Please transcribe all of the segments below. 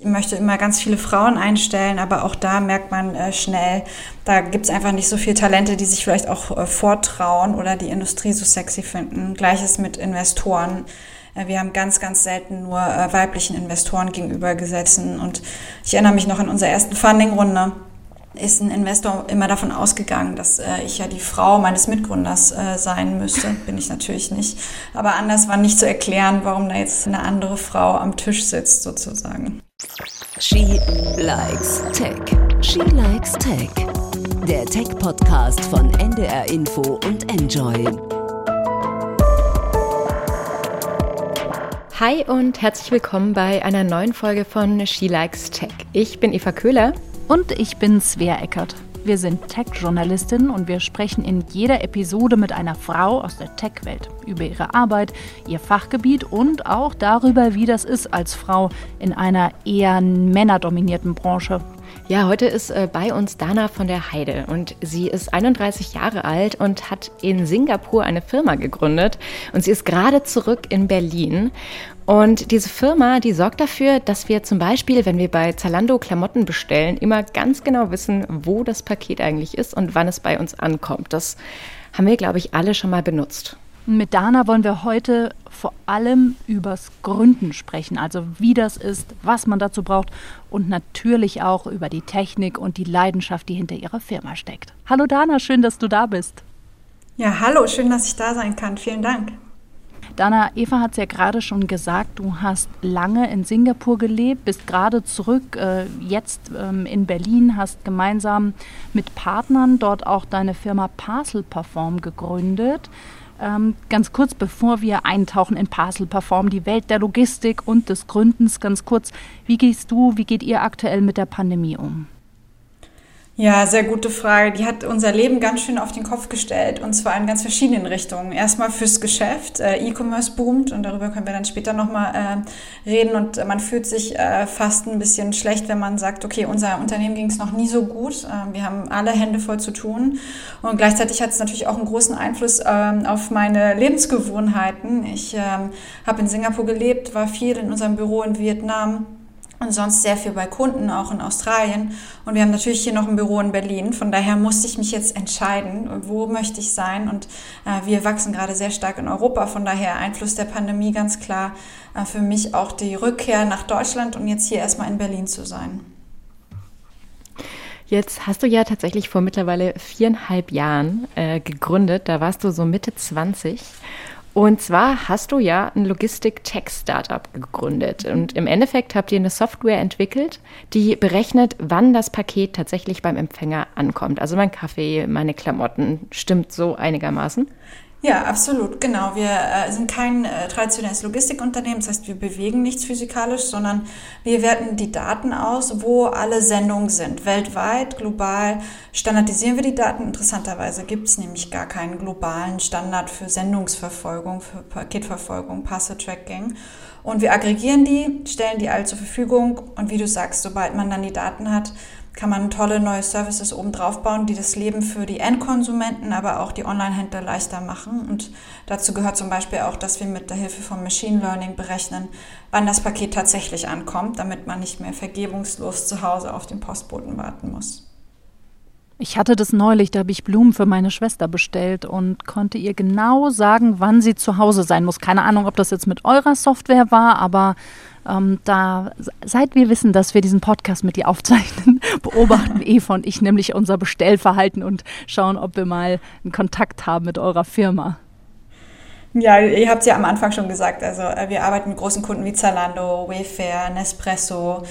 Ich möchte immer ganz viele Frauen einstellen, aber auch da merkt man äh, schnell, da gibt es einfach nicht so viele Talente, die sich vielleicht auch äh, vortrauen oder die Industrie so sexy finden. Gleiches mit Investoren. Äh, wir haben ganz, ganz selten nur äh, weiblichen Investoren gegenüber gesessen. Und ich erinnere mich noch an unsere ersten Funding-Runde ist ein Investor immer davon ausgegangen, dass äh, ich ja die Frau meines Mitgründers sein müsste. Bin ich natürlich nicht. Aber anders war nicht zu erklären, warum da jetzt eine andere Frau am Tisch sitzt, sozusagen. She likes Tech. She likes Tech. Der Tech-Podcast von NDR Info und Enjoy. Hi und herzlich willkommen bei einer neuen Folge von She Likes Tech. Ich bin Eva Köhler und ich bin Svea Eckert. Wir sind Tech-Journalistinnen und wir sprechen in jeder Episode mit einer Frau aus der Tech-Welt über ihre Arbeit, ihr Fachgebiet und auch darüber, wie das ist als Frau in einer eher männerdominierten Branche. Ja, heute ist äh, bei uns Dana von der Heide und sie ist 31 Jahre alt und hat in Singapur eine Firma gegründet und sie ist gerade zurück in Berlin. Und diese Firma, die sorgt dafür, dass wir zum Beispiel, wenn wir bei Zalando Klamotten bestellen, immer ganz genau wissen, wo das Paket eigentlich ist und wann es bei uns ankommt. Das haben wir, glaube ich, alle schon mal benutzt. Mit Dana wollen wir heute vor allem übers Gründen sprechen, also wie das ist, was man dazu braucht und natürlich auch über die Technik und die Leidenschaft, die hinter ihrer Firma steckt. Hallo Dana, schön, dass du da bist. Ja, hallo, schön, dass ich da sein kann. Vielen Dank. Dana, Eva hat es ja gerade schon gesagt, du hast lange in Singapur gelebt, bist gerade zurück, äh, jetzt ähm, in Berlin, hast gemeinsam mit Partnern dort auch deine Firma Parcel Perform gegründet. Ähm, ganz kurz, bevor wir eintauchen in Parcel Perform, die Welt der Logistik und des Gründens, ganz kurz, wie gehst du, wie geht ihr aktuell mit der Pandemie um? Ja, sehr gute Frage. Die hat unser Leben ganz schön auf den Kopf gestellt und zwar in ganz verschiedenen Richtungen. Erstmal fürs Geschäft. Äh, E-Commerce boomt und darüber können wir dann später nochmal äh, reden und man fühlt sich äh, fast ein bisschen schlecht, wenn man sagt, okay, unser Unternehmen ging es noch nie so gut. Äh, wir haben alle Hände voll zu tun und gleichzeitig hat es natürlich auch einen großen Einfluss ähm, auf meine Lebensgewohnheiten. Ich ähm, habe in Singapur gelebt, war viel in unserem Büro in Vietnam und sonst sehr viel bei Kunden, auch in Australien. Und wir haben natürlich hier noch ein Büro in Berlin. Von daher musste ich mich jetzt entscheiden, wo möchte ich sein. Und äh, wir wachsen gerade sehr stark in Europa. Von daher Einfluss der Pandemie ganz klar äh, für mich auch die Rückkehr nach Deutschland und jetzt hier erstmal in Berlin zu sein. Jetzt hast du ja tatsächlich vor mittlerweile viereinhalb Jahren äh, gegründet. Da warst du so Mitte 20 und zwar hast du ja ein Logistik-Tech-Startup gegründet. Und im Endeffekt habt ihr eine Software entwickelt, die berechnet, wann das Paket tatsächlich beim Empfänger ankommt. Also mein Kaffee, meine Klamotten, stimmt so einigermaßen? Ja, absolut, genau. Wir äh, sind kein äh, traditionelles Logistikunternehmen, das heißt, wir bewegen nichts physikalisch, sondern wir werten die Daten aus, wo alle Sendungen sind. Weltweit, global standardisieren wir die Daten. Interessanterweise gibt es nämlich gar keinen globalen Standard für Sendungsverfolgung, für Paketverfolgung, Parcel-Tracking. Und wir aggregieren die, stellen die all zur Verfügung und wie du sagst, sobald man dann die Daten hat, kann man tolle neue Services oben drauf bauen, die das Leben für die Endkonsumenten, aber auch die Online-Händler leichter machen. Und dazu gehört zum Beispiel auch, dass wir mit der Hilfe von Machine Learning berechnen, wann das Paket tatsächlich ankommt, damit man nicht mehr vergebungslos zu Hause auf den Postboten warten muss. Ich hatte das neulich, da habe ich Blumen für meine Schwester bestellt und konnte ihr genau sagen, wann sie zu Hause sein muss. Keine Ahnung, ob das jetzt mit eurer Software war, aber ähm, da, seit wir wissen, dass wir diesen Podcast mit dir aufzeichnen, beobachten Eva und ich nämlich unser Bestellverhalten und schauen, ob wir mal einen Kontakt haben mit eurer Firma. Ja, ihr habt es ja am Anfang schon gesagt. Also äh, wir arbeiten mit großen Kunden wie Zalando, Wayfair, Nespresso,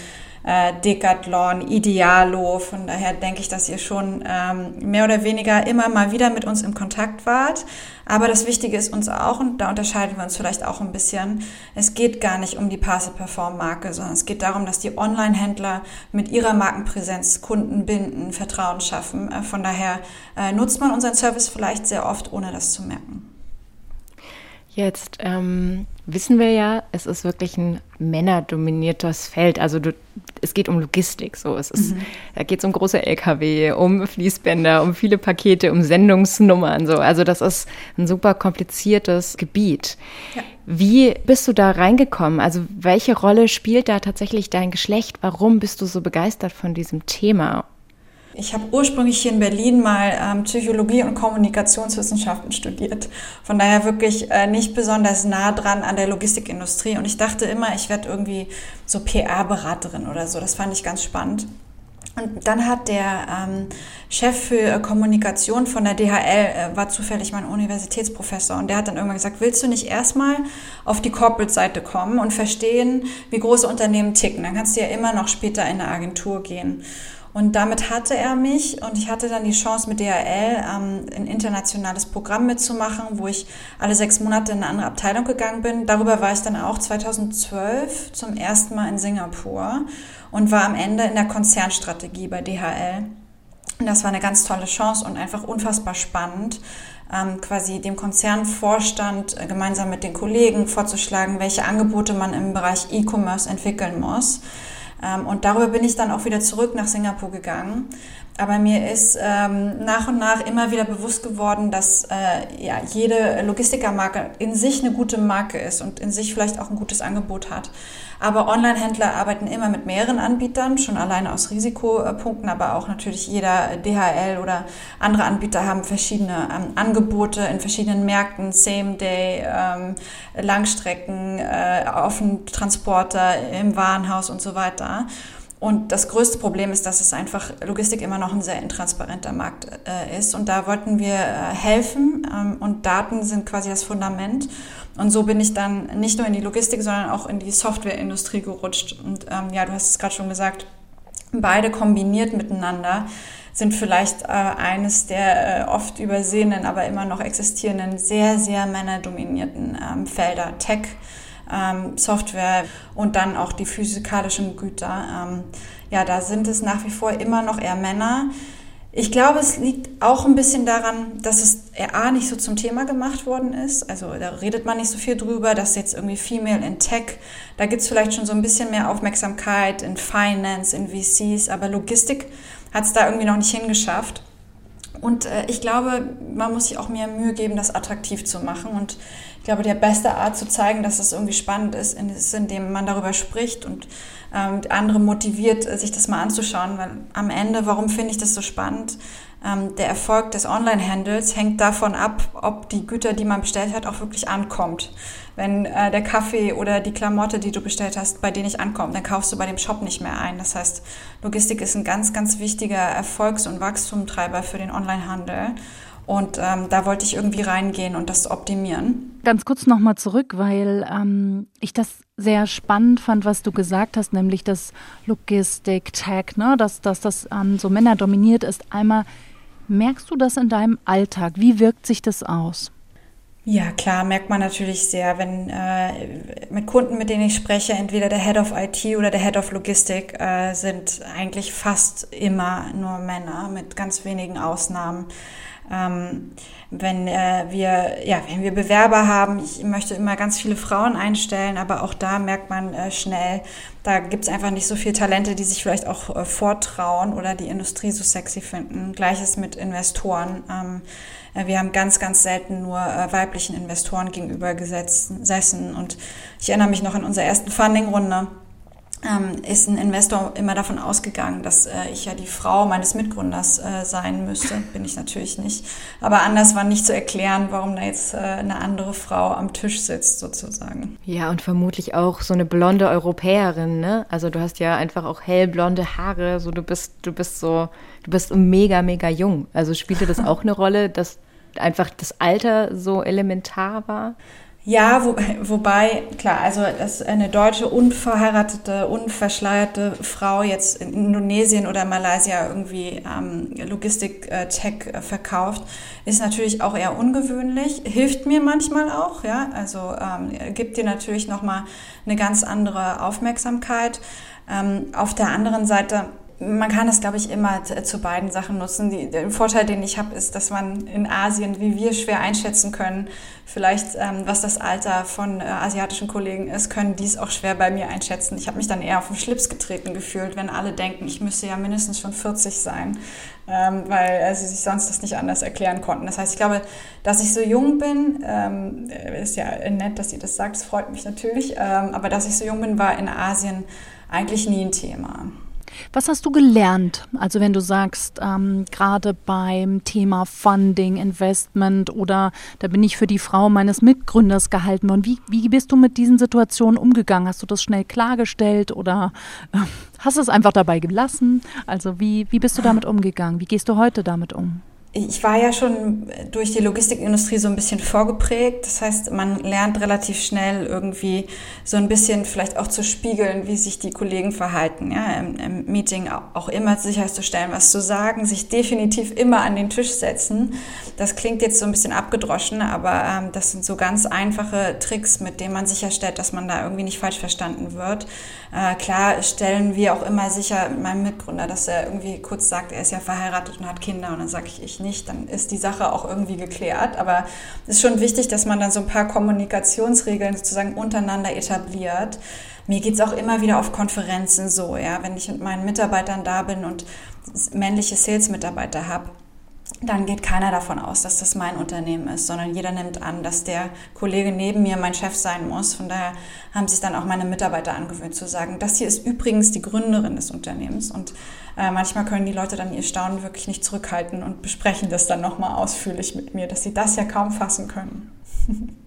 äh, Decathlon, Idealo. Von daher denke ich, dass ihr schon ähm, mehr oder weniger immer mal wieder mit uns im Kontakt wart. Aber das Wichtige ist uns auch, und da unterscheiden wir uns vielleicht auch ein bisschen, es geht gar nicht um die Parcel Perform Marke, sondern es geht darum, dass die Online-Händler mit ihrer Markenpräsenz Kunden binden, Vertrauen schaffen. Äh, von daher äh, nutzt man unseren Service vielleicht sehr oft, ohne das zu merken. Jetzt ähm, wissen wir ja, es ist wirklich ein männerdominiertes Feld. Also du, es geht um Logistik. So, es ist, mhm. da geht es um große LKW, um Fließbänder, um viele Pakete, um Sendungsnummern. So, also das ist ein super kompliziertes Gebiet. Ja. Wie bist du da reingekommen? Also welche Rolle spielt da tatsächlich dein Geschlecht? Warum bist du so begeistert von diesem Thema? Ich habe ursprünglich hier in Berlin mal ähm, Psychologie und Kommunikationswissenschaften studiert. Von daher wirklich äh, nicht besonders nah dran an der Logistikindustrie. Und ich dachte immer, ich werde irgendwie so PR-Beraterin oder so. Das fand ich ganz spannend. Und dann hat der ähm, Chef für Kommunikation von der DHL, äh, war zufällig mein Universitätsprofessor, und der hat dann irgendwann gesagt, willst du nicht erstmal auf die Corporate-Seite kommen und verstehen, wie große Unternehmen ticken? Dann kannst du ja immer noch später in eine Agentur gehen. Und damit hatte er mich und ich hatte dann die Chance mit DHL ähm, ein internationales Programm mitzumachen, wo ich alle sechs Monate in eine andere Abteilung gegangen bin. Darüber war ich dann auch 2012 zum ersten Mal in Singapur und war am Ende in der Konzernstrategie bei DHL. Und das war eine ganz tolle Chance und einfach unfassbar spannend, ähm, quasi dem Konzernvorstand äh, gemeinsam mit den Kollegen vorzuschlagen, welche Angebote man im Bereich E-Commerce entwickeln muss. Ähm, und darüber bin ich dann auch wieder zurück nach Singapur gegangen. Aber mir ist ähm, nach und nach immer wieder bewusst geworden, dass äh, ja, jede Logistikermarke in sich eine gute Marke ist und in sich vielleicht auch ein gutes Angebot hat. Aber Online-Händler arbeiten immer mit mehreren Anbietern, schon alleine aus Risikopunkten, aber auch natürlich jeder DHL oder andere Anbieter haben verschiedene ähm, Angebote in verschiedenen Märkten, Same-Day, ähm, Langstrecken, äh, Transporter im Warenhaus und so weiter. Und das größte Problem ist, dass es einfach Logistik immer noch ein sehr intransparenter Markt äh, ist. Und da wollten wir äh, helfen. Ähm, und Daten sind quasi das Fundament. Und so bin ich dann nicht nur in die Logistik, sondern auch in die Softwareindustrie gerutscht. Und ähm, ja, du hast es gerade schon gesagt, beide kombiniert miteinander sind vielleicht äh, eines der äh, oft übersehenen, aber immer noch existierenden, sehr, sehr männerdominierten ähm, Felder. Tech, ähm, Software und dann auch die physikalischen Güter. Ähm, ja, da sind es nach wie vor immer noch eher Männer. Ich glaube, es liegt auch ein bisschen daran, dass es A nicht so zum Thema gemacht worden ist. Also da redet man nicht so viel drüber, dass jetzt irgendwie Female in Tech, da gibt es vielleicht schon so ein bisschen mehr Aufmerksamkeit in Finance, in VCs, aber Logistik hat es da irgendwie noch nicht hingeschafft. Und äh, ich glaube, man muss sich auch mehr Mühe geben, das attraktiv zu machen. Und ich glaube, die beste Art zu zeigen, dass es irgendwie spannend ist, ist, indem man darüber spricht und ähm, andere motiviert, äh, sich das mal anzuschauen. Weil am Ende, warum finde ich das so spannend? Ähm, der Erfolg des Online-Handels hängt davon ab, ob die Güter, die man bestellt hat, auch wirklich ankommt. Wenn äh, der Kaffee oder die Klamotte, die du bestellt hast, bei dir nicht ankommt, dann kaufst du bei dem Shop nicht mehr ein. Das heißt, Logistik ist ein ganz, ganz wichtiger Erfolgs- und Wachstumstreiber für den Online-Handel. Und ähm, da wollte ich irgendwie reingehen und das optimieren. Ganz kurz nochmal zurück, weil ähm, ich das sehr spannend fand, was du gesagt hast, nämlich dass Logistik, Tech, ne, dass, dass das ähm, so männerdominiert ist. Einmal, merkst du das in deinem Alltag? Wie wirkt sich das aus? Ja, klar, merkt man natürlich sehr, wenn äh, mit Kunden, mit denen ich spreche, entweder der Head of IT oder der Head of Logistik äh, sind eigentlich fast immer nur Männer mit ganz wenigen Ausnahmen. Ähm, wenn äh, wir, ja, wenn wir Bewerber haben, ich möchte immer ganz viele Frauen einstellen, aber auch da merkt man äh, schnell, da gibt es einfach nicht so viele Talente, die sich vielleicht auch äh, vortrauen oder die Industrie so sexy finden. Gleiches mit Investoren. Ähm, äh, wir haben ganz, ganz selten nur äh, weiblichen Investoren gegenüber gesessen. Und ich erinnere mich noch an unsere ersten Funding-Runde ähm, ist ein Investor immer davon ausgegangen, dass äh, ich ja die Frau meines Mitgründers äh, sein müsste. Bin ich natürlich nicht. Aber anders war nicht zu erklären, warum da jetzt äh, eine andere Frau am Tisch sitzt, sozusagen. Ja, und vermutlich auch so eine blonde Europäerin, ne? Also du hast ja einfach auch hellblonde Haare, so du bist, du bist so, du bist mega, mega jung. Also spielte das auch eine Rolle, dass einfach das Alter so elementar war? Ja, wo, wobei, klar, also dass eine deutsche unverheiratete, unverschleierte Frau jetzt in Indonesien oder Malaysia irgendwie ähm, Logistik-Tech äh, verkauft, ist natürlich auch eher ungewöhnlich, hilft mir manchmal auch, ja, also ähm, gibt dir natürlich nochmal eine ganz andere Aufmerksamkeit. Ähm, auf der anderen Seite man kann es, glaube ich, immer zu beiden Sachen nutzen. Die, der Vorteil, den ich habe, ist, dass man in Asien, wie wir, schwer einschätzen können, vielleicht ähm, was das Alter von äh, asiatischen Kollegen ist, können die es auch schwer bei mir einschätzen. Ich habe mich dann eher auf den Schlips getreten gefühlt, wenn alle denken, ich müsste ja mindestens schon 40 sein, ähm, weil äh, sie sich sonst das nicht anders erklären konnten. Das heißt, ich glaube, dass ich so jung bin, ähm, ist ja nett, dass ihr das sagt, freut mich natürlich, ähm, aber dass ich so jung bin, war in Asien eigentlich nie ein Thema. Was hast du gelernt? Also wenn du sagst, ähm, gerade beim Thema Funding, Investment oder da bin ich für die Frau meines Mitgründers gehalten worden. Wie, wie bist du mit diesen Situationen umgegangen? Hast du das schnell klargestellt oder äh, hast es einfach dabei gelassen? Also wie, wie bist du damit umgegangen? Wie gehst du heute damit um? Ich war ja schon durch die Logistikindustrie so ein bisschen vorgeprägt. Das heißt, man lernt relativ schnell irgendwie so ein bisschen vielleicht auch zu spiegeln, wie sich die Kollegen verhalten. Ja, im, im Meeting auch immer sicherzustellen, was zu sagen, sich definitiv immer an den Tisch setzen. Das klingt jetzt so ein bisschen abgedroschen, aber ähm, das sind so ganz einfache Tricks, mit denen man sicherstellt, dass man da irgendwie nicht falsch verstanden wird. Äh, klar stellen wir auch immer sicher mit meinem Mitgründer, dass er irgendwie kurz sagt, er ist ja verheiratet und hat Kinder und dann sage ich, ich nicht nicht, dann ist die Sache auch irgendwie geklärt. Aber es ist schon wichtig, dass man dann so ein paar Kommunikationsregeln sozusagen untereinander etabliert. Mir geht es auch immer wieder auf Konferenzen so, ja, wenn ich mit meinen Mitarbeitern da bin und männliche Sales-Mitarbeiter habe dann geht keiner davon aus, dass das mein Unternehmen ist, sondern jeder nimmt an, dass der Kollege neben mir mein Chef sein muss. Von daher haben sich dann auch meine Mitarbeiter angewöhnt zu sagen, das hier ist übrigens die Gründerin des Unternehmens. Und äh, manchmal können die Leute dann ihr Staunen wirklich nicht zurückhalten und besprechen das dann nochmal ausführlich mit mir, dass sie das ja kaum fassen können.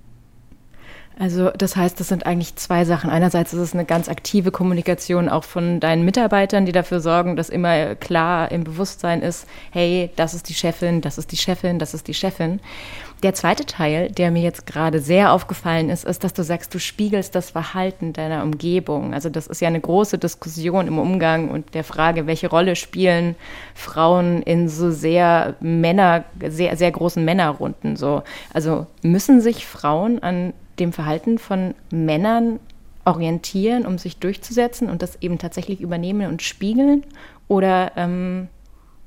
Also das heißt, das sind eigentlich zwei Sachen. Einerseits ist es eine ganz aktive Kommunikation auch von deinen Mitarbeitern, die dafür sorgen, dass immer klar im Bewusstsein ist, hey, das ist die Chefin, das ist die Chefin, das ist die Chefin. Der zweite Teil, der mir jetzt gerade sehr aufgefallen ist, ist, dass du sagst, du spiegelst das Verhalten deiner Umgebung. Also das ist ja eine große Diskussion im Umgang und der Frage, welche Rolle spielen Frauen in so sehr Männer, sehr, sehr großen Männerrunden so. Also müssen sich Frauen an dem Verhalten von Männern orientieren, um sich durchzusetzen und das eben tatsächlich übernehmen und spiegeln? Oder ähm,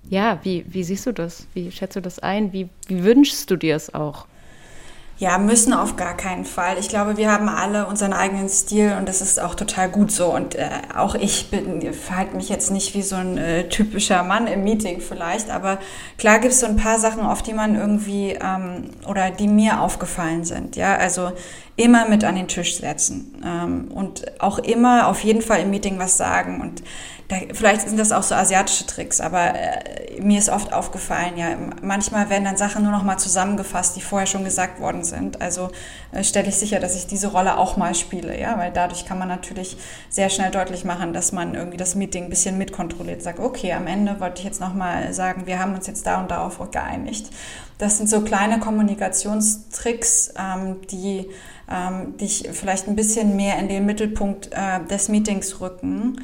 ja, wie, wie siehst du das? Wie schätzt du das ein? Wie, wie wünschst du dir es auch? Ja, müssen auf gar keinen Fall. Ich glaube, wir haben alle unseren eigenen Stil und das ist auch total gut so. Und äh, auch ich verhalte mich jetzt nicht wie so ein äh, typischer Mann im Meeting vielleicht, aber klar gibt es so ein paar Sachen, auf die man irgendwie ähm, oder die mir aufgefallen sind. Ja, also immer mit an den Tisch setzen ähm, und auch immer auf jeden Fall im Meeting was sagen und da, vielleicht sind das auch so asiatische Tricks, aber äh, mir ist oft aufgefallen, ja, manchmal werden dann Sachen nur noch mal zusammengefasst, die vorher schon gesagt worden sind. Also äh, stelle ich sicher, dass ich diese Rolle auch mal spiele, ja, weil dadurch kann man natürlich sehr schnell deutlich machen, dass man irgendwie das Meeting ein bisschen mitkontrolliert, sagt, okay, am Ende wollte ich jetzt noch mal sagen, wir haben uns jetzt da und darauf geeinigt. Das sind so kleine Kommunikationstricks, ähm, die ähm, dich vielleicht ein bisschen mehr in den Mittelpunkt äh, des Meetings rücken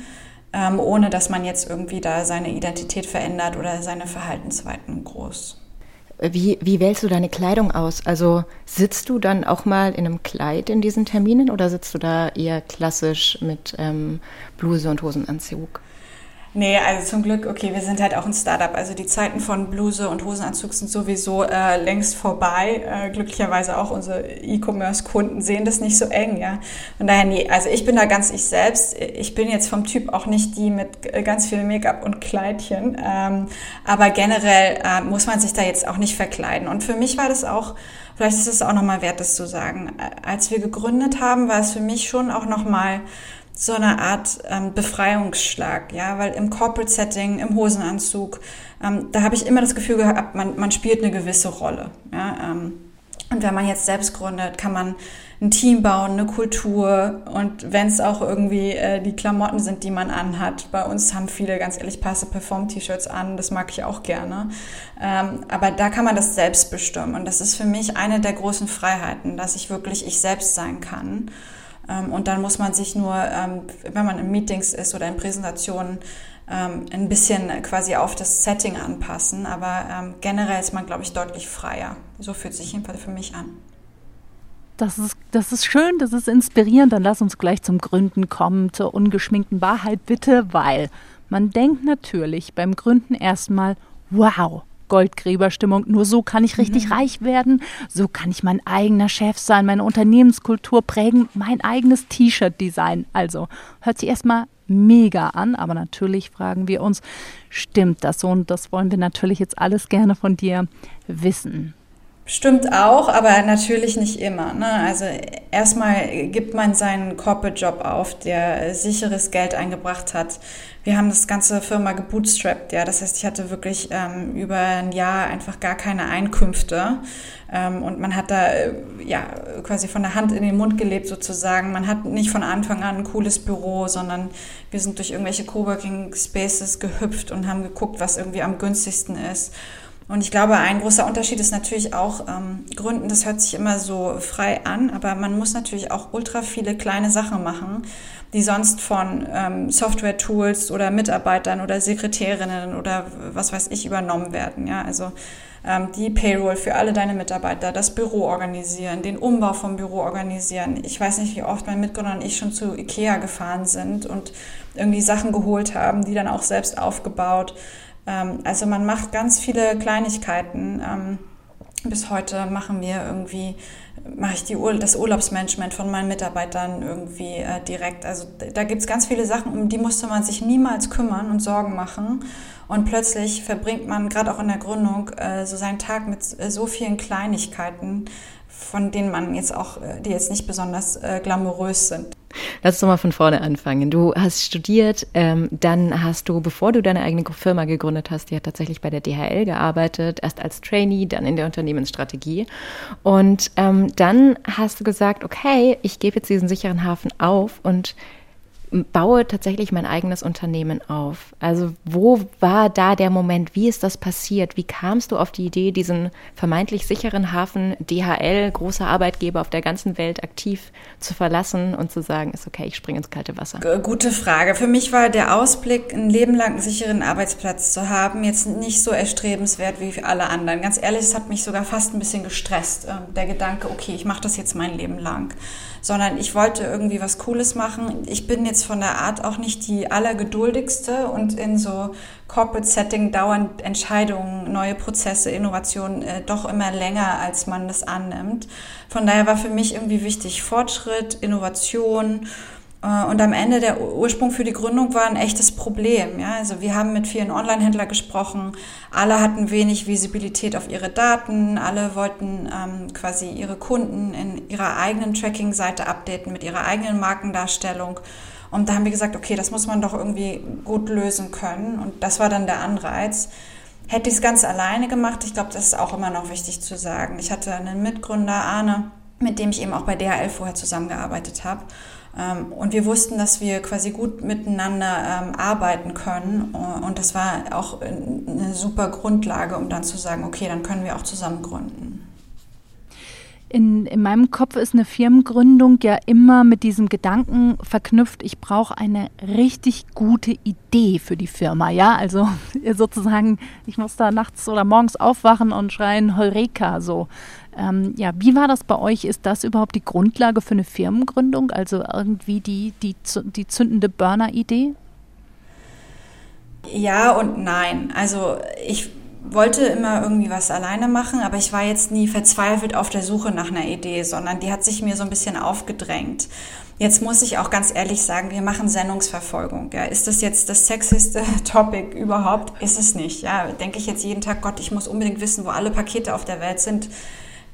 ähm, ohne dass man jetzt irgendwie da seine Identität verändert oder seine Verhaltensweisen groß. Wie, wie wählst du deine Kleidung aus? Also sitzt du dann auch mal in einem Kleid in diesen Terminen oder sitzt du da eher klassisch mit ähm, Bluse und Hosenanzug? Nee, also zum Glück, okay, wir sind halt auch ein Startup. Also die Zeiten von Bluse und Hosenanzug sind sowieso äh, längst vorbei. Äh, glücklicherweise auch unsere E-Commerce-Kunden sehen das nicht so eng, ja. Von daher, nee, also ich bin da ganz ich selbst. Ich bin jetzt vom Typ auch nicht die mit ganz viel Make-up und Kleidchen. Ähm, aber generell äh, muss man sich da jetzt auch nicht verkleiden. Und für mich war das auch, vielleicht ist es auch nochmal wert, das zu sagen. Als wir gegründet haben, war es für mich schon auch nochmal so eine Art ähm, Befreiungsschlag, ja, weil im Corporate Setting, im Hosenanzug, ähm, da habe ich immer das Gefühl gehabt, man, man spielt eine gewisse Rolle, ja, ähm, und wenn man jetzt selbst gründet, kann man ein Team bauen, eine Kultur und wenn es auch irgendwie äh, die Klamotten sind, die man anhat. Bei uns haben viele ganz ehrlich Passe Perform T-Shirts an, das mag ich auch gerne. Ähm, aber da kann man das selbst bestimmen und das ist für mich eine der großen Freiheiten, dass ich wirklich ich selbst sein kann. Ähm, und dann muss man sich nur, ähm, wenn man in Meetings ist oder in Präsentationen, ähm, ein bisschen quasi auf das Setting anpassen. Aber generell ist man, glaube ich, deutlich freier. So fühlt sich jedenfalls für mich an. Das ist, das ist schön, das ist inspirierend. Dann lass uns gleich zum Gründen kommen, zur ungeschminkten Wahrheit bitte, weil Man denkt natürlich beim Gründen erstmal, wow, Goldgräberstimmung. Nur so kann ich richtig mhm. reich werden. So kann ich mein eigener Chef sein, meine Unternehmenskultur prägen, mein eigenes T-Shirt design. Also hört sich erstmal mega an, aber natürlich fragen wir uns, stimmt das so? Und das wollen wir natürlich jetzt alles gerne von dir wissen. Stimmt auch, aber natürlich nicht immer. Ne? Also erstmal gibt man seinen Corporate-Job auf, der sicheres Geld eingebracht hat. Wir haben das ganze Firma gebootstrapped, ja. Das heißt, ich hatte wirklich ähm, über ein Jahr einfach gar keine Einkünfte. Ähm, und man hat da äh, ja quasi von der Hand in den Mund gelebt sozusagen. Man hat nicht von Anfang an ein cooles Büro, sondern wir sind durch irgendwelche Coworking Spaces gehüpft und haben geguckt, was irgendwie am günstigsten ist. Und ich glaube, ein großer Unterschied ist natürlich auch ähm, Gründen, das hört sich immer so frei an, aber man muss natürlich auch ultra viele kleine Sachen machen, die sonst von ähm, Software-Tools oder Mitarbeitern oder Sekretärinnen oder was weiß ich übernommen werden. Ja, also ähm, die Payroll für alle deine Mitarbeiter, das Büro organisieren, den Umbau vom Büro organisieren. Ich weiß nicht, wie oft mein Mitgründer und ich schon zu Ikea gefahren sind und irgendwie Sachen geholt haben, die dann auch selbst aufgebaut. Ähm, also man macht ganz viele Kleinigkeiten. Ähm, bis heute machen wir irgendwie, mache ich die Ur das Urlaubsmanagement von meinen Mitarbeitern irgendwie äh, direkt. Also da gibt es ganz viele Sachen, um die musste man sich niemals kümmern und Sorgen machen. Und plötzlich verbringt man gerade auch in der Gründung äh, so seinen Tag mit äh, so vielen Kleinigkeiten, von denen man jetzt auch, äh, die jetzt nicht besonders äh, glamourös sind. Lass uns mal von vorne anfangen. Du hast studiert, ähm, dann hast du, bevor du deine eigene Firma gegründet hast, die hat tatsächlich bei der DHL gearbeitet, erst als Trainee, dann in der Unternehmensstrategie. Und ähm, dann hast du gesagt, okay, ich gebe jetzt diesen sicheren Hafen auf und baue tatsächlich mein eigenes Unternehmen auf. Also wo war da der Moment? Wie ist das passiert? Wie kamst du auf die Idee, diesen vermeintlich sicheren Hafen DHL, großer Arbeitgeber auf der ganzen Welt, aktiv zu verlassen und zu sagen, ist okay, ich springe ins kalte Wasser? Gute Frage. Für mich war der Ausblick, ein Leben lang einen sicheren Arbeitsplatz zu haben, jetzt nicht so erstrebenswert wie für alle anderen. Ganz ehrlich, es hat mich sogar fast ein bisschen gestresst, ähm, der Gedanke, okay, ich mache das jetzt mein Leben lang sondern ich wollte irgendwie was Cooles machen. Ich bin jetzt von der Art auch nicht die allergeduldigste und in so Corporate Setting dauern Entscheidungen, neue Prozesse, Innovationen äh, doch immer länger, als man das annimmt. Von daher war für mich irgendwie wichtig Fortschritt, Innovation und am Ende der Ursprung für die Gründung war ein echtes Problem. Ja? Also wir haben mit vielen Online-Händlern gesprochen. Alle hatten wenig Visibilität auf ihre Daten. Alle wollten ähm, quasi ihre Kunden in ihrer eigenen Tracking-Seite updaten mit ihrer eigenen Markendarstellung. Und da haben wir gesagt, okay, das muss man doch irgendwie gut lösen können. Und das war dann der Anreiz. Hätte ich es ganz alleine gemacht, ich glaube, das ist auch immer noch wichtig zu sagen. Ich hatte einen Mitgründer, Arne, mit dem ich eben auch bei DHL vorher zusammengearbeitet habe. Ähm, und wir wussten, dass wir quasi gut miteinander ähm, arbeiten können. Und das war auch eine super Grundlage, um dann zu sagen, okay, dann können wir auch zusammen gründen. In, in meinem Kopf ist eine Firmengründung ja immer mit diesem Gedanken verknüpft, ich brauche eine richtig gute Idee für die Firma. Ja, also sozusagen, ich muss da nachts oder morgens aufwachen und schreien Heureka so. Ähm, ja, wie war das bei euch? Ist das überhaupt die Grundlage für eine Firmengründung? Also irgendwie die, die, die zündende Burner-Idee? Ja und nein. Also ich wollte immer irgendwie was alleine machen, aber ich war jetzt nie verzweifelt auf der Suche nach einer Idee, sondern die hat sich mir so ein bisschen aufgedrängt. Jetzt muss ich auch ganz ehrlich sagen, wir machen Sendungsverfolgung. Ja. Ist das jetzt das sexiste Topic überhaupt? Ist es nicht. Ja, denke ich jetzt jeden Tag, Gott, ich muss unbedingt wissen, wo alle Pakete auf der Welt sind.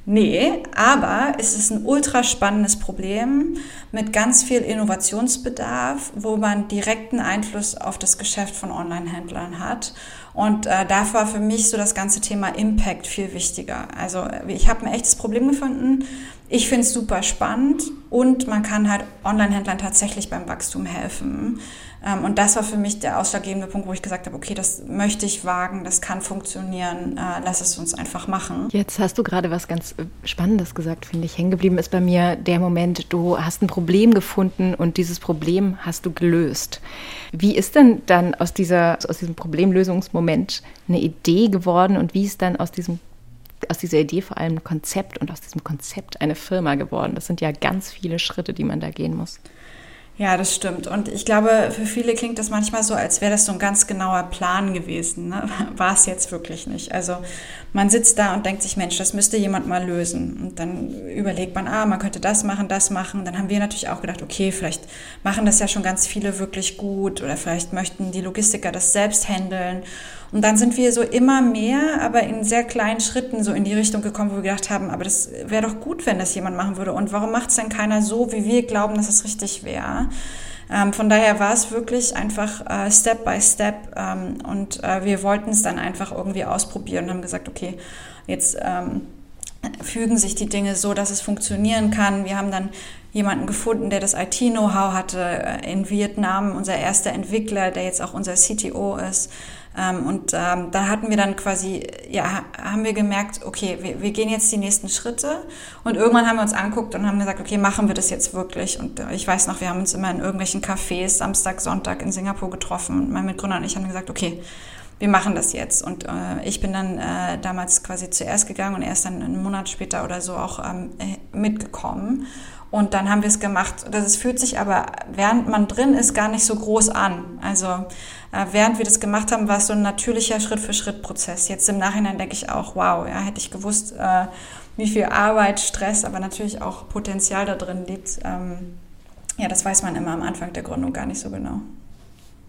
Nee, aber es ist ein ultra spannendes Problem mit ganz viel Innovationsbedarf, wo man direkten Einfluss auf das Geschäft von Online-Händlern hat. Und äh, da war für mich so das ganze Thema Impact viel wichtiger. Also ich habe ein echtes Problem gefunden. Ich finde es super spannend und man kann halt Online-Händlern tatsächlich beim Wachstum helfen. Ähm, und das war für mich der ausschlaggebende Punkt, wo ich gesagt habe, okay, das möchte ich wagen, das kann funktionieren, äh, lass es uns einfach machen. Jetzt hast du gerade was ganz äh, Spannendes gesagt, finde ich. Hängen geblieben ist bei mir der Moment, du hast ein Problem gefunden und dieses Problem hast du gelöst. Wie ist denn dann aus, dieser, aus diesem Problemlösungsmoment eine Idee geworden und wie ist dann aus diesem aus dieser Idee vor allem ein Konzept und aus diesem Konzept eine Firma geworden? Das sind ja ganz viele Schritte, die man da gehen muss. Ja, das stimmt. Und ich glaube, für viele klingt das manchmal so, als wäre das so ein ganz genauer Plan gewesen. Ne? War es jetzt wirklich nicht. Also man sitzt da und denkt sich, Mensch, das müsste jemand mal lösen. Und dann überlegt man, ah, man könnte das machen, das machen. Dann haben wir natürlich auch gedacht, okay, vielleicht machen das ja schon ganz viele wirklich gut oder vielleicht möchten die Logistiker das selbst handeln. Und dann sind wir so immer mehr, aber in sehr kleinen Schritten so in die Richtung gekommen, wo wir gedacht haben, aber das wäre doch gut, wenn das jemand machen würde. Und warum macht es denn keiner so, wie wir glauben, dass es richtig wäre? Ähm, von daher war es wirklich einfach äh, Step by Step ähm, und äh, wir wollten es dann einfach irgendwie ausprobieren und haben gesagt, okay, jetzt ähm, fügen sich die Dinge so, dass es funktionieren kann. Wir haben dann jemanden gefunden, der das IT-Know-how hatte äh, in Vietnam, unser erster Entwickler, der jetzt auch unser CTO ist. Ähm, und ähm, da hatten wir dann quasi, ja, haben wir gemerkt, okay, wir, wir gehen jetzt die nächsten Schritte. Und irgendwann haben wir uns anguckt und haben gesagt, okay, machen wir das jetzt wirklich? Und äh, ich weiß noch, wir haben uns immer in irgendwelchen Cafés Samstag, Sonntag in Singapur getroffen. Und mein Mitgründer und ich haben gesagt, okay, wir machen das jetzt. Und äh, ich bin dann äh, damals quasi zuerst gegangen und erst dann einen Monat später oder so auch ähm, äh, mitgekommen. Und dann haben wir es gemacht. Das fühlt sich aber, während man drin ist, gar nicht so groß an. Also äh, während wir das gemacht haben, war es so ein natürlicher Schritt-für-Schritt-Prozess. Jetzt im Nachhinein denke ich auch, wow, ja, hätte ich gewusst, äh, wie viel Arbeit, Stress, aber natürlich auch Potenzial da drin liegt. Ähm, ja, das weiß man immer am Anfang der Gründung gar nicht so genau.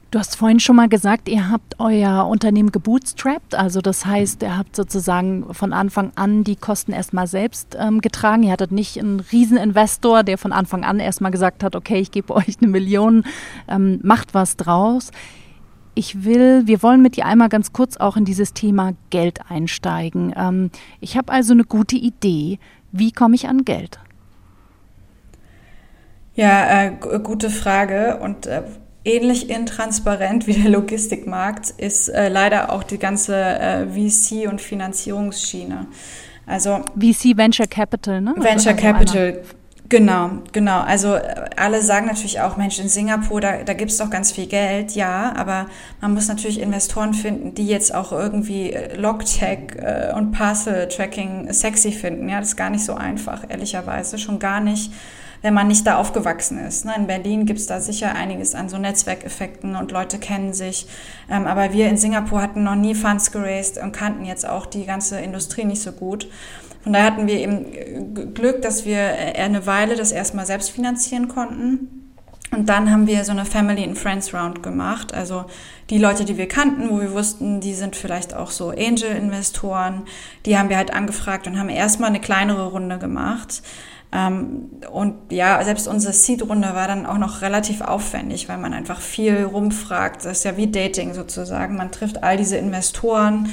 Du hast vorhin schon mal gesagt, ihr habt euer Unternehmen gebootstrapped, also das heißt, ihr habt sozusagen von Anfang an die Kosten erstmal selbst ähm, getragen. Ihr hattet nicht einen Rieseninvestor, der von Anfang an erstmal gesagt hat, okay, ich gebe euch eine Million, ähm, macht was draus. Ich will, wir wollen mit dir einmal ganz kurz auch in dieses Thema Geld einsteigen. Ähm, ich habe also eine gute Idee. Wie komme ich an Geld? Ja, äh, gute Frage und äh, ähnlich intransparent wie der Logistikmarkt ist äh, leider auch die ganze äh, VC- und Finanzierungsschiene. Also VC Venture Capital, ne? Venture also Capital, Genau, genau. Also äh, alle sagen natürlich auch, Mensch, in Singapur, da, da gibt es doch ganz viel Geld, ja, aber man muss natürlich Investoren finden, die jetzt auch irgendwie äh, Logtech äh, und Parcel-Tracking sexy finden. Ja, das ist gar nicht so einfach, ehrlicherweise. Schon gar nicht, wenn man nicht da aufgewachsen ist. Ne? In Berlin gibt es da sicher einiges an so Netzwerkeffekten und Leute kennen sich. Ähm, aber wir in Singapur hatten noch nie Funds geraced und kannten jetzt auch die ganze Industrie nicht so gut. Von daher hatten wir eben Glück, dass wir eine Weile das erstmal selbst finanzieren konnten. Und dann haben wir so eine Family and Friends Round gemacht. Also die Leute, die wir kannten, wo wir wussten, die sind vielleicht auch so Angel-Investoren, die haben wir halt angefragt und haben erstmal eine kleinere Runde gemacht. Ähm, und ja, selbst unsere Seed-Runde war dann auch noch relativ aufwendig, weil man einfach viel rumfragt. Das ist ja wie Dating sozusagen. Man trifft all diese Investoren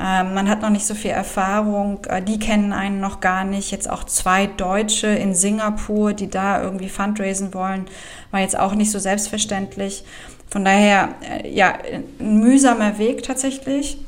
ähm, man hat noch nicht so viel Erfahrung, äh, die kennen einen noch gar nicht. Jetzt auch zwei Deutsche in Singapur, die da irgendwie fundraisen wollen, war jetzt auch nicht so selbstverständlich. Von daher, äh, ja, ein mühsamer Weg tatsächlich.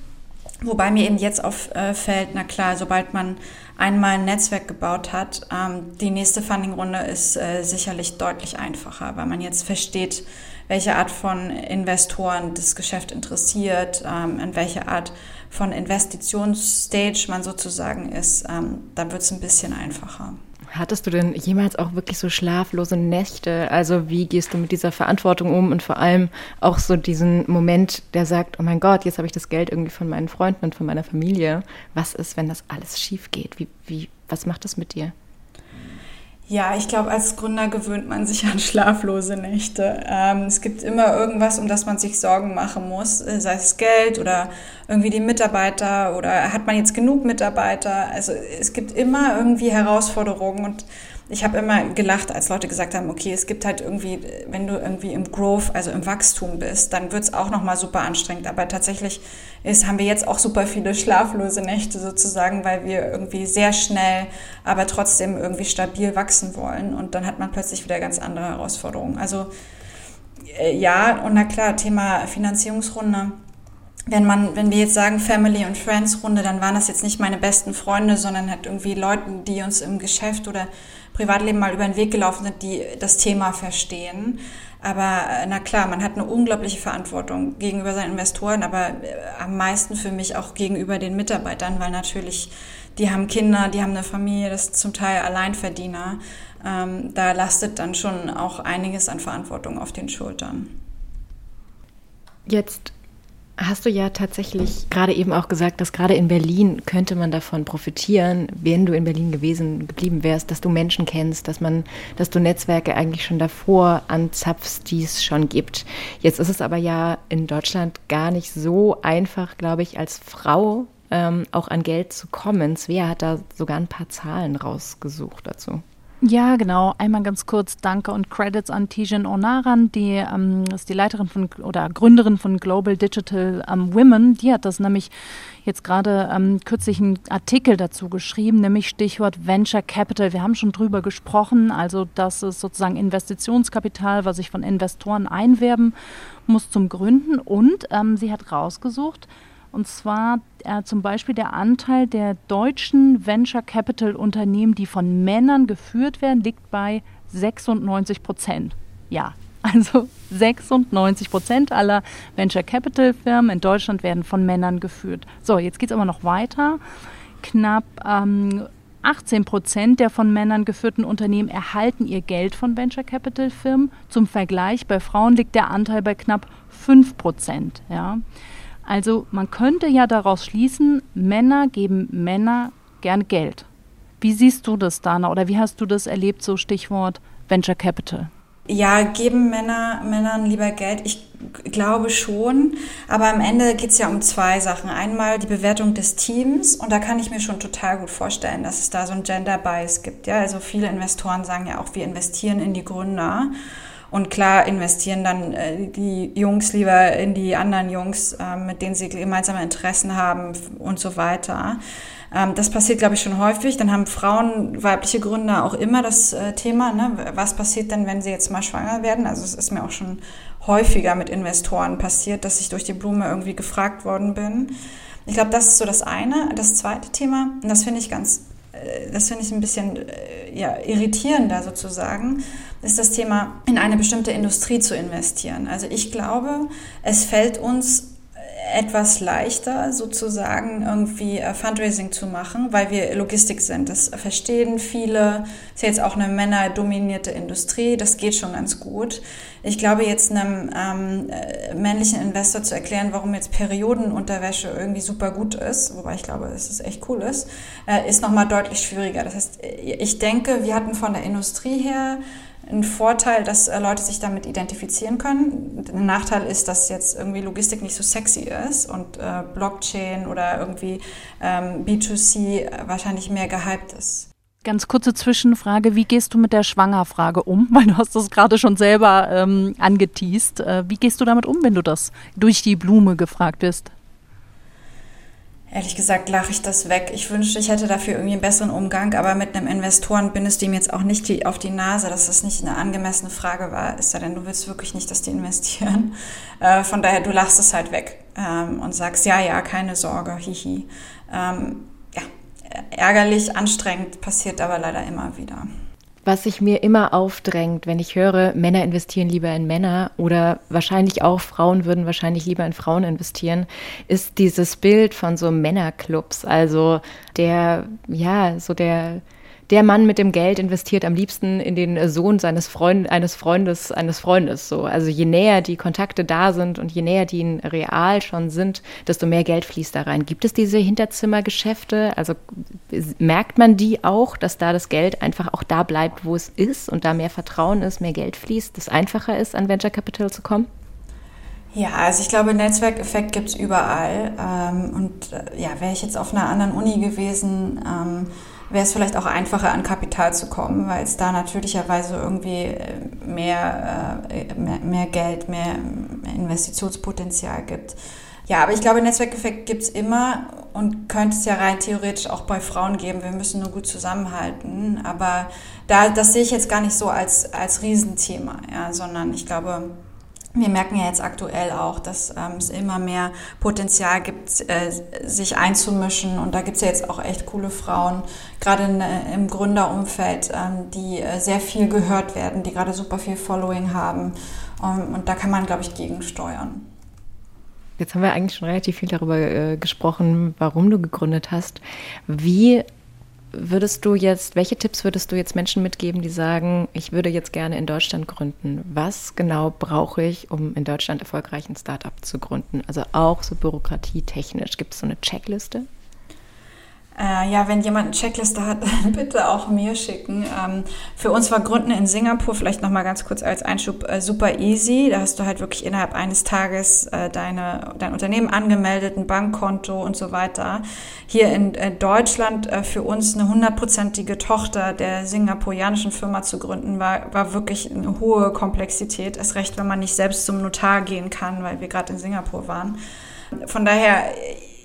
Wobei mir eben jetzt auffällt, na klar, sobald man einmal ein Netzwerk gebaut hat, ähm, die nächste Funding-Runde ist äh, sicherlich deutlich einfacher, weil man jetzt versteht, welche Art von Investoren das Geschäft interessiert, ähm, in welche Art von Investitionsstage man sozusagen ist, ähm, da wird es ein bisschen einfacher. Hattest du denn jemals auch wirklich so schlaflose Nächte? Also wie gehst du mit dieser Verantwortung um und vor allem auch so diesen Moment, der sagt, oh mein Gott, jetzt habe ich das Geld irgendwie von meinen Freunden und von meiner Familie. Was ist, wenn das alles schief geht? Wie, wie, was macht das mit dir? Ja, ich glaube, als Gründer gewöhnt man sich an schlaflose Nächte. Ähm, es gibt immer irgendwas, um das man sich Sorgen machen muss, äh, sei es Geld oder irgendwie die Mitarbeiter oder hat man jetzt genug Mitarbeiter. Also es gibt immer irgendwie Herausforderungen und ich habe immer gelacht, als Leute gesagt haben, okay, es gibt halt irgendwie, wenn du irgendwie im Growth, also im Wachstum bist, dann wird es auch nochmal super anstrengend. Aber tatsächlich ist, haben wir jetzt auch super viele schlaflose Nächte sozusagen, weil wir irgendwie sehr schnell, aber trotzdem irgendwie stabil wachsen wollen. Und dann hat man plötzlich wieder ganz andere Herausforderungen. Also äh, ja, und na klar, Thema Finanzierungsrunde wenn man, wenn wir jetzt sagen Family und Friends Runde, dann waren das jetzt nicht meine besten Freunde, sondern halt irgendwie Leute, die uns im Geschäft oder Privatleben mal über den Weg gelaufen sind, die das Thema verstehen. Aber äh, na klar, man hat eine unglaubliche Verantwortung gegenüber seinen Investoren, aber äh, am meisten für mich auch gegenüber den Mitarbeitern, weil natürlich die haben Kinder, die haben eine Familie, das sind zum Teil Alleinverdiener. ähm, da lastet dann schon auch einiges an Verantwortung auf den Schultern. Jetzt hast du ja tatsächlich gerade eben auch gesagt, dass gerade in Berlin könnte man davon profitieren, wenn du in Berlin gewesen geblieben wärst, dass du Menschen kennst, dass man, dass du Netzwerke eigentlich schon davor anzapfst, die es schon gibt. Jetzt ist es aber ja in Deutschland gar nicht so einfach, glaube ich, als Frau ähm, auch an Geld zu kommen. Svea hat da sogar ein paar Zahlen rausgesucht dazu. Ja, genau. Einmal ganz kurz Danke und Credits an Tijen Onaran, die ähm, ist die Leiterin von oder Gründerin von Global Digital ähm, Women. Die hat das nämlich jetzt gerade ähm, kürzlich einen Artikel dazu geschrieben, nämlich Stichwort Venture Capital. Wir haben schon drüber gesprochen. Also das ist sozusagen Investitionskapital, was sich von Investoren einwerben muss zum Gründen. Und ähm, sie hat rausgesucht, und zwar äh, zum Beispiel der Anteil der deutschen Venture Capital Unternehmen, die von Männern geführt werden, liegt bei 96 Prozent. Ja, also 96 Prozent aller Venture Capital Firmen in Deutschland werden von Männern geführt. So, jetzt geht es aber noch weiter. Knapp ähm, 18 Prozent der von Männern geführten Unternehmen erhalten ihr Geld von Venture Capital Firmen. Zum Vergleich, bei Frauen liegt der Anteil bei knapp 5 Prozent. Ja. Also man könnte ja daraus schließen, Männer geben Männer gern Geld. Wie siehst du das, Dana, oder wie hast du das erlebt, so Stichwort Venture Capital? Ja, geben Männer Männern lieber Geld? Ich glaube schon, aber am Ende geht es ja um zwei Sachen. Einmal die Bewertung des Teams und da kann ich mir schon total gut vorstellen, dass es da so ein Gender Bias gibt. Ja, also viele Investoren sagen ja auch, wir investieren in die Gründer. Und klar investieren dann äh, die Jungs lieber in die anderen Jungs, äh, mit denen sie gemeinsame Interessen haben und so weiter. Ähm, das passiert, glaube ich, schon häufig. Dann haben Frauen, weibliche Gründer auch immer das äh, Thema, ne? was passiert denn, wenn sie jetzt mal schwanger werden? Also es ist mir auch schon häufiger mit Investoren passiert, dass ich durch die Blume irgendwie gefragt worden bin. Ich glaube, das ist so das eine. Das zweite Thema, und das finde ich ganz das finde ich ein bisschen äh, ja, irritierender sozusagen, ist das Thema, in eine bestimmte Industrie zu investieren. Also ich glaube, es fällt uns etwas leichter sozusagen irgendwie äh, Fundraising zu machen, weil wir Logistik sind. Das verstehen viele. Ist jetzt auch eine männerdominierte Industrie. Das geht schon ganz gut. Ich glaube, jetzt einem ähm, äh, männlichen Investor zu erklären, warum jetzt Periodenunterwäsche irgendwie super gut ist, wobei ich glaube, dass es echt cool ist, äh, ist nochmal deutlich schwieriger. Das heißt, ich denke, wir hatten von der Industrie her ein Vorteil, dass äh, Leute sich damit identifizieren können. Ein Nachteil ist, dass jetzt irgendwie Logistik nicht so sexy ist und äh, Blockchain oder irgendwie ähm, B2C wahrscheinlich mehr gehypt ist. Ganz kurze Zwischenfrage, wie gehst du mit der Schwangerfrage um? Weil du hast das gerade schon selber ähm, angeteased. Äh, wie gehst du damit um, wenn du das durch die Blume gefragt wirst? Ehrlich gesagt lache ich das weg. Ich wünschte, ich hätte dafür irgendwie einen besseren Umgang, aber mit einem Investoren bindest du ihm jetzt auch nicht die, auf die Nase, dass das nicht eine angemessene Frage war. Ist ja denn, du willst wirklich nicht, dass die investieren. Äh, von daher, du lachst es halt weg ähm, und sagst, ja, ja, keine Sorge, hihi. Ähm, ja, ärgerlich, anstrengend, passiert aber leider immer wieder was sich mir immer aufdrängt, wenn ich höre, Männer investieren lieber in Männer oder wahrscheinlich auch Frauen würden wahrscheinlich lieber in Frauen investieren, ist dieses Bild von so Männerclubs. Also der, ja, so der der Mann mit dem Geld investiert am liebsten in den Sohn seines Freund, eines Freundes, eines Freundes. So. Also je näher die Kontakte da sind und je näher die real schon sind, desto mehr Geld fließt da rein. Gibt es diese Hinterzimmergeschäfte? Also merkt man die auch, dass da das Geld einfach auch da bleibt, wo es ist und da mehr Vertrauen ist, mehr Geld fließt, es einfacher ist, an Venture Capital zu kommen? Ja, also ich glaube, Netzwerkeffekt gibt es überall. Ähm, und äh, ja, wäre ich jetzt auf einer anderen Uni gewesen, ähm, wäre es vielleicht auch einfacher, an Kapital zu kommen, weil es da natürlicherweise irgendwie äh, mehr, äh, mehr, mehr Geld, mehr Investitionspotenzial gibt. Ja, aber ich glaube, Netzwerkeffekt gibt es immer und könnte es ja rein theoretisch auch bei Frauen geben. Wir müssen nur gut zusammenhalten. Aber da, das sehe ich jetzt gar nicht so als, als Riesenthema, ja, sondern ich glaube, wir merken ja jetzt aktuell auch, dass ähm, es immer mehr Potenzial gibt, äh, sich einzumischen. Und da gibt es ja jetzt auch echt coole Frauen, gerade äh, im Gründerumfeld, ähm, die äh, sehr viel gehört werden, die gerade super viel Following haben. Ähm, und da kann man, glaube ich, gegensteuern. Jetzt haben wir eigentlich schon relativ viel darüber äh, gesprochen, warum du gegründet hast. Wie würdest du jetzt, welche Tipps würdest du jetzt Menschen mitgeben, die sagen, ich würde jetzt gerne in Deutschland gründen? Was genau brauche ich, um in Deutschland erfolgreich ein Startup zu gründen? Also auch so bürokratietechnisch. Gibt es so eine Checkliste? Äh, ja, wenn jemand eine Checkliste hat, dann bitte auch mir schicken. Ähm, für uns war Gründen in Singapur, vielleicht nochmal ganz kurz als Einschub, äh, super easy. Da hast du halt wirklich innerhalb eines Tages äh, deine, dein Unternehmen angemeldet, ein Bankkonto und so weiter. Hier in äh, Deutschland äh, für uns eine hundertprozentige Tochter der singapurianischen Firma zu gründen, war, war wirklich eine hohe Komplexität. Erst recht, wenn man nicht selbst zum Notar gehen kann, weil wir gerade in Singapur waren. Von daher,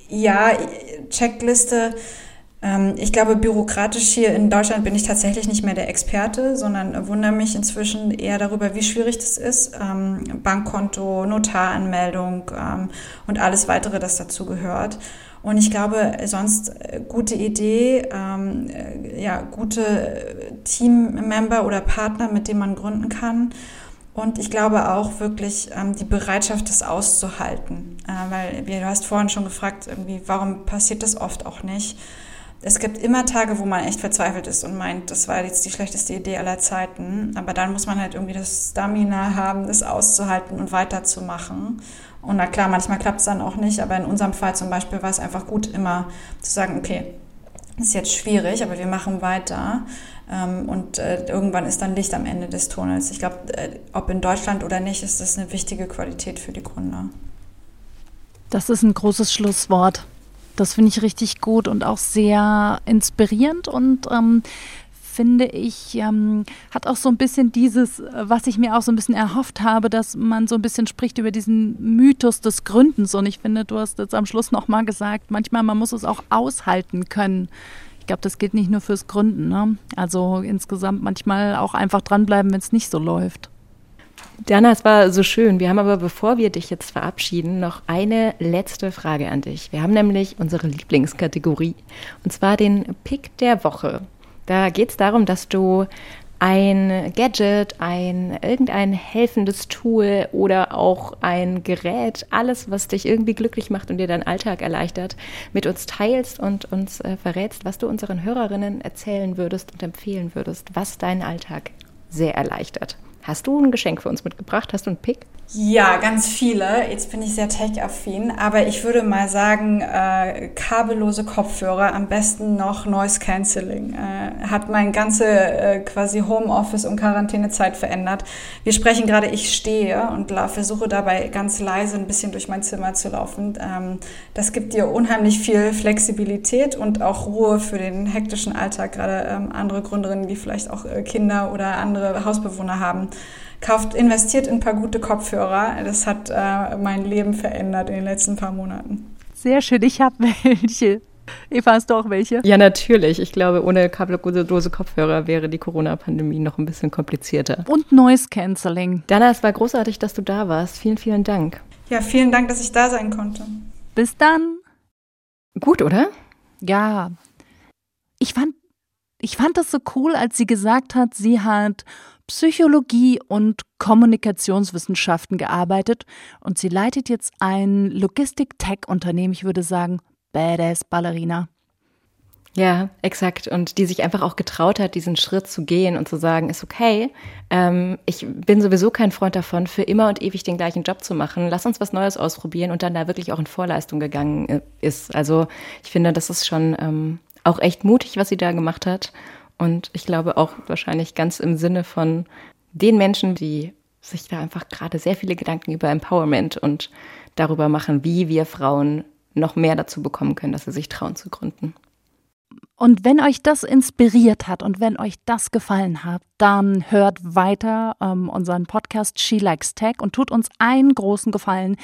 ja, Checkliste. Ähm, ich glaube, bürokratisch hier in Deutschland bin ich tatsächlich nicht mehr der Experte, sondern wundere mich inzwischen eher darüber, wie schwierig das ist. Ähm, Bankkonto, Notaranmeldung ähm, und alles weitere, das dazu gehört. Und ich glaube, sonst äh, gute Idee, äh, ja, gute Teammember oder Partner, mit denen man gründen kann. Und ich glaube auch wirklich ähm, die Bereitschaft, das auszuhalten. Äh, weil, du hast vorhin schon gefragt, irgendwie, warum passiert das oft auch nicht? Es gibt immer Tage, wo man echt verzweifelt ist und meint, das war jetzt die schlechteste Idee aller Zeiten. Aber dann muss man halt irgendwie das Stamina haben, das auszuhalten und weiterzumachen. Und na klar, manchmal klappt es dann auch nicht, aber in unserem Fall zum Beispiel war es einfach gut, immer zu sagen, okay, ist jetzt schwierig, aber wir machen weiter. Ähm, und äh, irgendwann ist dann Licht am Ende des Tunnels. Ich glaube, äh, ob in Deutschland oder nicht, ist das eine wichtige Qualität für die Gründer. Das ist ein großes Schlusswort. Das finde ich richtig gut und auch sehr inspirierend und ähm, finde ich, ähm, hat auch so ein bisschen dieses, was ich mir auch so ein bisschen erhofft habe, dass man so ein bisschen spricht über diesen Mythos des Gründens. Und ich finde, du hast jetzt am Schluss nochmal gesagt, manchmal man muss es auch aushalten können. Ich glaube, das gilt nicht nur fürs Gründen. Ne? Also insgesamt manchmal auch einfach dranbleiben, wenn es nicht so läuft. Dana, es war so schön. Wir haben aber, bevor wir dich jetzt verabschieden, noch eine letzte Frage an dich. Wir haben nämlich unsere Lieblingskategorie, und zwar den Pick der Woche. Da geht es darum, dass du ein Gadget, ein irgendein helfendes Tool oder auch ein Gerät, alles, was dich irgendwie glücklich macht und dir deinen Alltag erleichtert, mit uns teilst und uns äh, verrätst, was du unseren Hörerinnen erzählen würdest und empfehlen würdest, was deinen Alltag sehr erleichtert. Hast du ein Geschenk für uns mitgebracht? Hast du einen Pick? Ja, ganz viele. Jetzt bin ich sehr tech-affin, aber ich würde mal sagen, äh, kabellose Kopfhörer, am besten noch Noise Cancelling. Äh, hat mein ganze äh, quasi Homeoffice und Quarantänezeit verändert. Wir sprechen gerade, ich stehe und versuche dabei ganz leise ein bisschen durch mein Zimmer zu laufen. Ähm, das gibt dir unheimlich viel Flexibilität und auch Ruhe für den hektischen Alltag. Gerade ähm, andere Gründerinnen, die vielleicht auch äh, Kinder oder andere Hausbewohner haben kauft, investiert in ein paar gute Kopfhörer. Das hat äh, mein Leben verändert in den letzten paar Monaten. Sehr schön, ich habe welche. Eva, hast du auch welche? Ja, natürlich. Ich glaube, ohne kabellose Kopfhörer wäre die Corona-Pandemie noch ein bisschen komplizierter. Und Noise Cancelling. Dana, es war großartig, dass du da warst. Vielen, vielen Dank. Ja, vielen Dank, dass ich da sein konnte. Bis dann. Gut, oder? Ja. Ich fand, ich fand das so cool, als sie gesagt hat, sie hat Psychologie und Kommunikationswissenschaften gearbeitet und sie leitet jetzt ein Logistik-Tech-Unternehmen, ich würde sagen, Badass Ballerina. Ja, exakt. Und die sich einfach auch getraut hat, diesen Schritt zu gehen und zu sagen, ist okay, ähm, ich bin sowieso kein Freund davon, für immer und ewig den gleichen Job zu machen. Lass uns was Neues ausprobieren und dann da wirklich auch in Vorleistung gegangen äh, ist. Also ich finde, das ist schon ähm, auch echt mutig, was sie da gemacht hat. Und ich glaube auch wahrscheinlich ganz im Sinne von den Menschen, die sich da einfach gerade sehr viele Gedanken über Empowerment und darüber machen, wie wir Frauen noch mehr dazu bekommen können, dass sie sich trauen zu gründen. Und wenn euch das inspiriert hat und wenn euch das gefallen hat, dann hört weiter ähm, unseren Podcast She Likes Tech und tut uns einen großen Gefallen.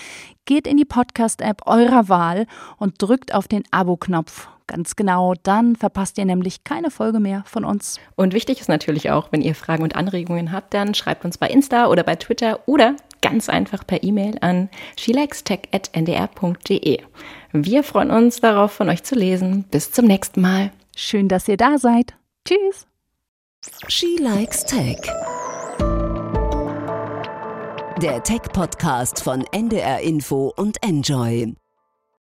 Geht in die Podcast-App eurer Wahl und drückt auf den Abo-Knopf. Ganz genau, dann verpasst ihr nämlich keine Folge mehr von uns. Und wichtig ist natürlich auch, wenn ihr Fragen und Anregungen habt, dann schreibt uns bei Insta oder bei Twitter oder ganz einfach per E-Mail an shelikestech.ndr.de. Wir freuen uns darauf, von euch zu lesen. Bis zum nächsten Mal. Schön, dass ihr da seid. Tschüss. She Likes Tech. Der Tech-Podcast von NDR Info und Enjoy.